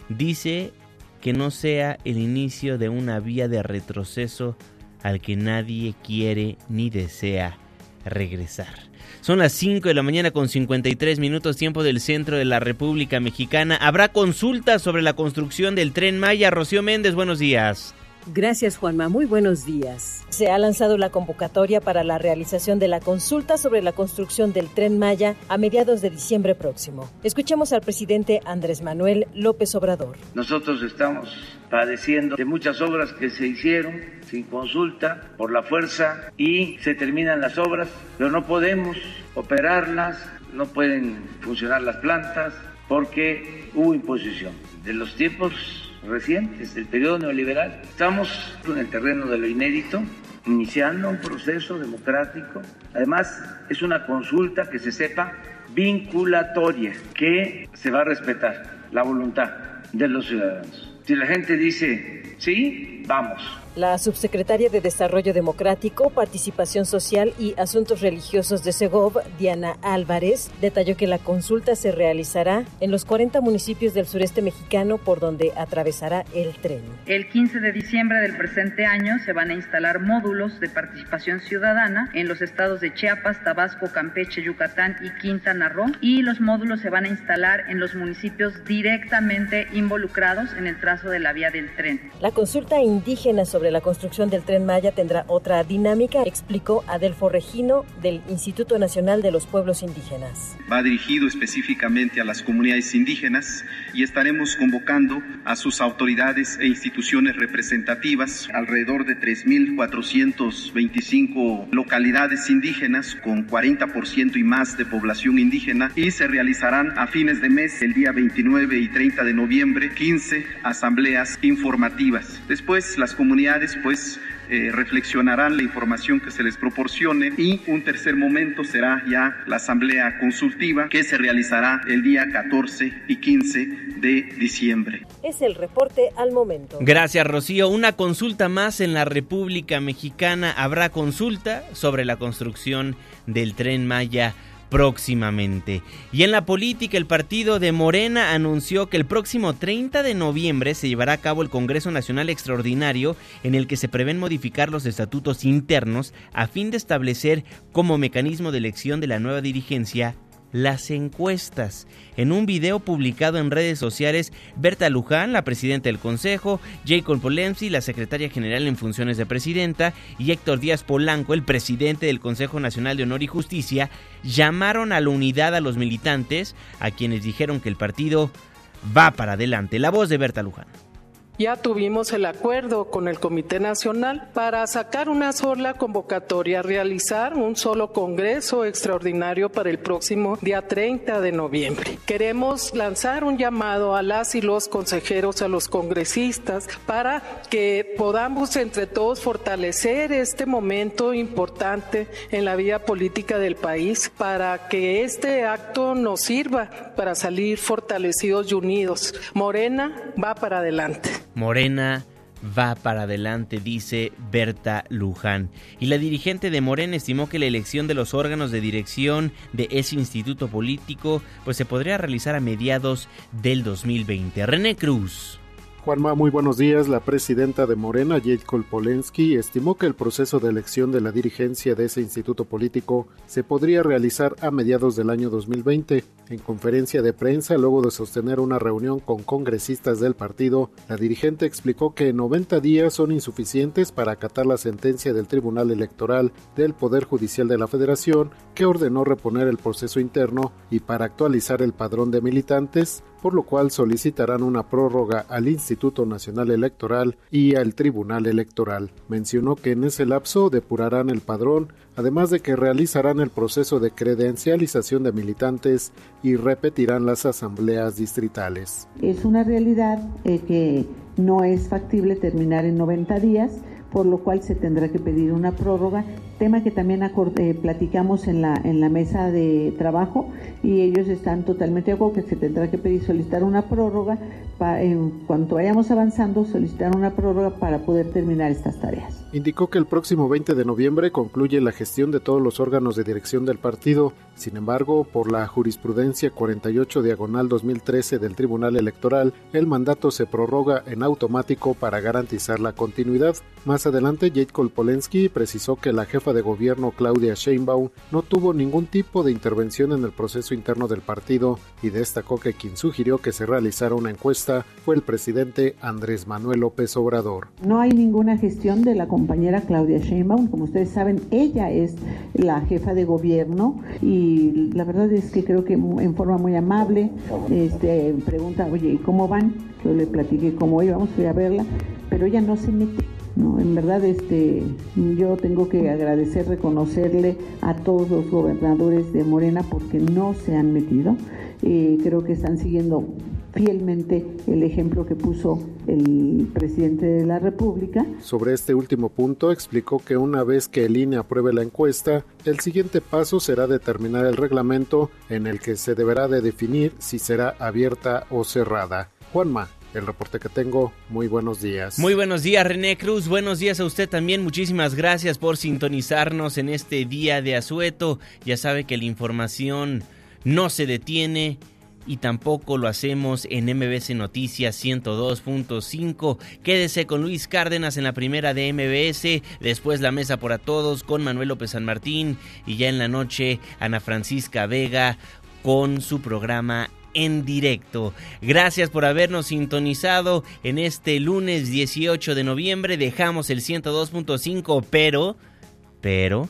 Dice que no sea el inicio de una vía de retroceso al que nadie quiere ni desea regresar. Son las 5 de la mañana con 53 minutos tiempo del centro de la República Mexicana. Habrá consultas sobre la construcción del tren Maya. Rocío Méndez, buenos días. Gracias Juanma, muy buenos días. Se ha lanzado la convocatoria para la realización de la consulta sobre la construcción del tren Maya a mediados de diciembre próximo. Escuchemos al presidente Andrés Manuel López Obrador. Nosotros estamos padeciendo de muchas obras que se hicieron sin consulta por la fuerza y se terminan las obras, pero no podemos operarlas, no pueden funcionar las plantas porque hubo imposición. De los tiempos recientes del periodo neoliberal. Estamos en el terreno de lo inédito, iniciando un proceso democrático. Además, es una consulta que se sepa vinculatoria, que se va a respetar la voluntad de los ciudadanos. Si la gente dice, sí, vamos, la subsecretaria de Desarrollo Democrático, Participación Social y Asuntos Religiosos de Segov, Diana Álvarez, detalló que la consulta se realizará en los 40 municipios del sureste mexicano por donde atravesará el tren. El 15 de diciembre del presente año se van a instalar módulos de participación ciudadana en los estados de Chiapas, Tabasco, Campeche, Yucatán y Quintana Roo y los módulos se van a instalar en los municipios directamente involucrados en el trazo de la vía del tren. La consulta indígena sobre la construcción del tren Maya tendrá otra dinámica, explicó Adelfo Regino del Instituto Nacional de los Pueblos Indígenas. Va dirigido específicamente a las comunidades indígenas y estaremos convocando a sus autoridades e instituciones representativas, alrededor de 3.425 localidades indígenas con 40% y más de población indígena y se realizarán a fines de mes, el día 29 y 30 de noviembre, 15 asambleas informativas. Después las comunidades pues eh, reflexionarán la información que se les proporcione y un tercer momento será ya la asamblea consultiva que se realizará el día 14 y 15 de diciembre. Es el reporte al momento. Gracias Rocío. Una consulta más en la República Mexicana. Habrá consulta sobre la construcción del tren Maya próximamente. Y en la política, el partido de Morena anunció que el próximo 30 de noviembre se llevará a cabo el Congreso Nacional Extraordinario en el que se prevén modificar los estatutos internos a fin de establecer como mecanismo de elección de la nueva dirigencia las encuestas. En un video publicado en redes sociales, Berta Luján, la presidenta del Consejo, Jacob Polemsi, la secretaria general en funciones de presidenta, y Héctor Díaz Polanco, el presidente del Consejo Nacional de Honor y Justicia, llamaron a la unidad a los militantes, a quienes dijeron que el partido va para adelante. La voz de Berta Luján Ya tuvimos el acuerdo con el Comité Nacional para sacar una sola convocatoria, realizar un solo Congreso extraordinario para el próximo día 30 de noviembre. Queremos lanzar un llamado a las y los consejeros, a los congresistas, para que podamos entre todos fortalecer este momento importante en la vida política del país, para que este acto nos sirva para salir fortalecidos y unidos. Morena va para adelante. Morena va para adelante, dice Berta Luján. Y la dirigente de Morena estimó que la elección de los órganos de dirección de ese instituto político pues se podría realizar a mediados del 2020. René Cruz. Juanma, muy buenos días. La presidenta de Morena, Jade Kolpolensky, estimó que el proceso de elección de la dirigencia de ese instituto político se podría realizar a mediados del año 2020. En conferencia de prensa, luego de sostener una reunión con congresistas del partido, la dirigente explicó que 90 días son insuficientes para acatar la sentencia del Tribunal Electoral del Poder Judicial de la Federación, que ordenó reponer el proceso interno y para actualizar el padrón de militantes, por lo cual solicitarán una prórroga al Instituto Nacional Electoral y al Tribunal Electoral. Mencionó que en ese lapso depurarán el padrón, además de que realizarán el proceso de credencialización de militantes y repetirán las asambleas distritales. Es una realidad eh, que no es factible terminar en 90 días, por lo cual se tendrá que pedir una prórroga, tema que también eh, platicamos en la, en la mesa de trabajo y ellos están totalmente de acuerdo que se tendrá que pedir solicitar una prórroga, en cuanto vayamos avanzando, solicitar una prórroga para poder terminar estas tareas. Indicó que el próximo 20 de noviembre concluye la gestión de todos los órganos de dirección del partido, sin embargo, por la jurisprudencia 48 diagonal 2013 del Tribunal Electoral, el mandato se prorroga en automático para garantizar la continuidad. Más adelante, Jade Kolpolensky precisó que la jefa de gobierno Claudia Sheinbaum no tuvo ningún tipo de intervención en el proceso interno del partido y destacó que quien sugirió que se realizara una encuesta fue el presidente Andrés Manuel López Obrador. No hay ninguna gestión de la compañera Claudia Sheinbaum, como ustedes saben, ella es la jefa de gobierno y la verdad es que creo que en forma muy amable este, pregunta, oye, ¿y cómo van? Yo le platiqué cómo íbamos, fui a verla, pero ella no se mete no, en verdad, este, yo tengo que agradecer, reconocerle a todos los gobernadores de Morena porque no se han metido. Eh, creo que están siguiendo fielmente el ejemplo que puso el presidente de la República. Sobre este último punto, explicó que una vez que el INE apruebe la encuesta, el siguiente paso será determinar el reglamento en el que se deberá de definir si será abierta o cerrada. Juanma, el reporte que tengo. Muy buenos días. Muy buenos días, René Cruz. Buenos días a usted también. Muchísimas gracias por sintonizarnos en este día de asueto. Ya sabe que la información no se detiene y tampoco lo hacemos en MBC Noticias 102.5. Quédese con Luis Cárdenas en la primera de MBS, después la mesa por a todos con Manuel López San Martín y ya en la noche Ana Francisca Vega con su programa en directo. Gracias por habernos sintonizado en este lunes 18 de noviembre. Dejamos el 102.5, pero, pero